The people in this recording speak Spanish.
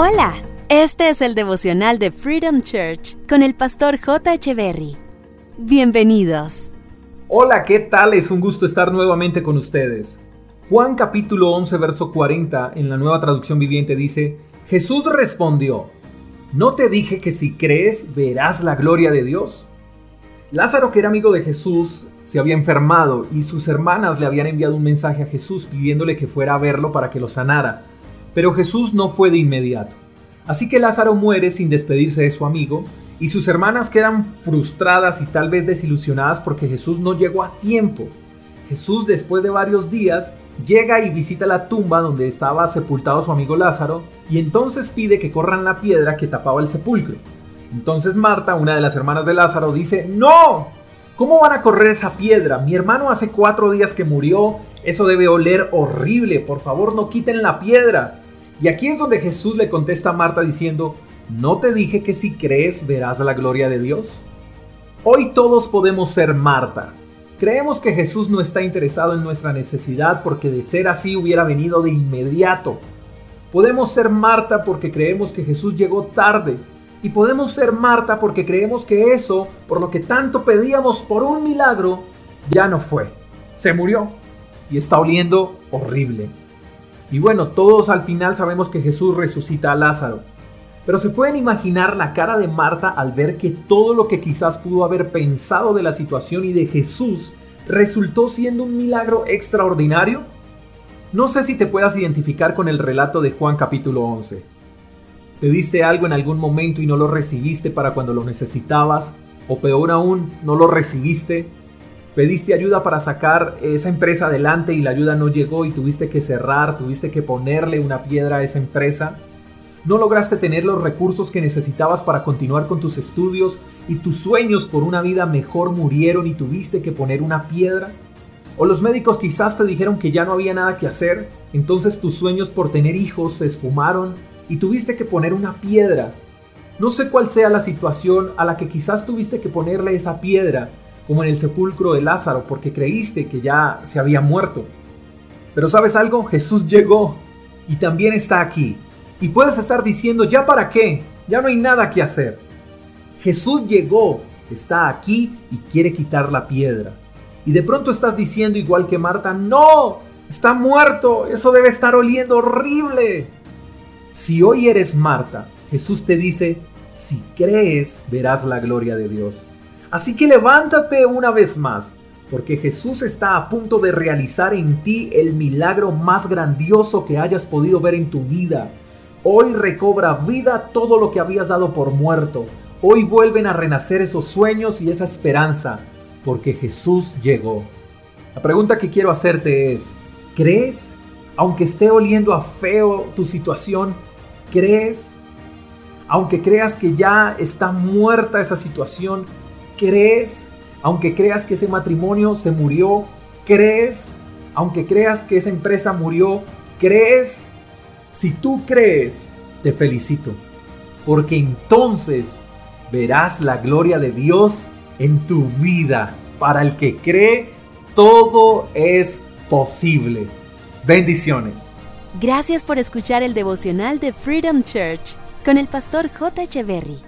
Hola, este es el devocional de Freedom Church con el pastor J. Berry. Bienvenidos. Hola, ¿qué tal? Es un gusto estar nuevamente con ustedes. Juan capítulo 11, verso 40 en la nueva traducción viviente dice, Jesús respondió, ¿no te dije que si crees verás la gloria de Dios? Lázaro, que era amigo de Jesús, se había enfermado y sus hermanas le habían enviado un mensaje a Jesús pidiéndole que fuera a verlo para que lo sanara. Pero Jesús no fue de inmediato. Así que Lázaro muere sin despedirse de su amigo y sus hermanas quedan frustradas y tal vez desilusionadas porque Jesús no llegó a tiempo. Jesús después de varios días llega y visita la tumba donde estaba sepultado su amigo Lázaro y entonces pide que corran la piedra que tapaba el sepulcro. Entonces Marta, una de las hermanas de Lázaro, dice, ¡No! ¿Cómo van a correr esa piedra? Mi hermano hace cuatro días que murió, eso debe oler horrible, por favor no quiten la piedra. Y aquí es donde Jesús le contesta a Marta diciendo, ¿no te dije que si crees verás la gloria de Dios? Hoy todos podemos ser Marta. Creemos que Jesús no está interesado en nuestra necesidad porque de ser así hubiera venido de inmediato. Podemos ser Marta porque creemos que Jesús llegó tarde y podemos ser Marta porque creemos que eso, por lo que tanto pedíamos por un milagro, ya no fue. Se murió y está oliendo horrible. Y bueno, todos al final sabemos que Jesús resucita a Lázaro. Pero se pueden imaginar la cara de Marta al ver que todo lo que quizás pudo haber pensado de la situación y de Jesús resultó siendo un milagro extraordinario. No sé si te puedas identificar con el relato de Juan capítulo 11. ¿Pediste algo en algún momento y no lo recibiste para cuando lo necesitabas? O peor aún, no lo recibiste. Pediste ayuda para sacar esa empresa adelante y la ayuda no llegó y tuviste que cerrar, tuviste que ponerle una piedra a esa empresa. No lograste tener los recursos que necesitabas para continuar con tus estudios y tus sueños por una vida mejor murieron y tuviste que poner una piedra. O los médicos quizás te dijeron que ya no había nada que hacer, entonces tus sueños por tener hijos se esfumaron y tuviste que poner una piedra. No sé cuál sea la situación a la que quizás tuviste que ponerle esa piedra, como en el sepulcro de Lázaro, porque creíste que ya se había muerto. Pero sabes algo, Jesús llegó y también está aquí. Y puedes estar diciendo, ¿ya para qué? Ya no hay nada que hacer. Jesús llegó, está aquí y quiere quitar la piedra. Y de pronto estás diciendo igual que Marta, no, está muerto, eso debe estar oliendo horrible. Si hoy eres Marta, Jesús te dice, si crees, verás la gloria de Dios. Así que levántate una vez más, porque Jesús está a punto de realizar en ti el milagro más grandioso que hayas podido ver en tu vida. Hoy recobra vida todo lo que habías dado por muerto. Hoy vuelven a renacer esos sueños y esa esperanza, porque Jesús llegó. La pregunta que quiero hacerte es, ¿crees? Aunque esté oliendo a feo tu situación, ¿Crees? Aunque creas que ya está muerta esa situación, ¿crees? Aunque creas que ese matrimonio se murió, ¿crees? Aunque creas que esa empresa murió, ¿crees? Si tú crees, te felicito, porque entonces verás la gloria de Dios en tu vida. Para el que cree, todo es posible. Bendiciones. Gracias por escuchar el devocional de Freedom Church con el pastor J. Echeverry.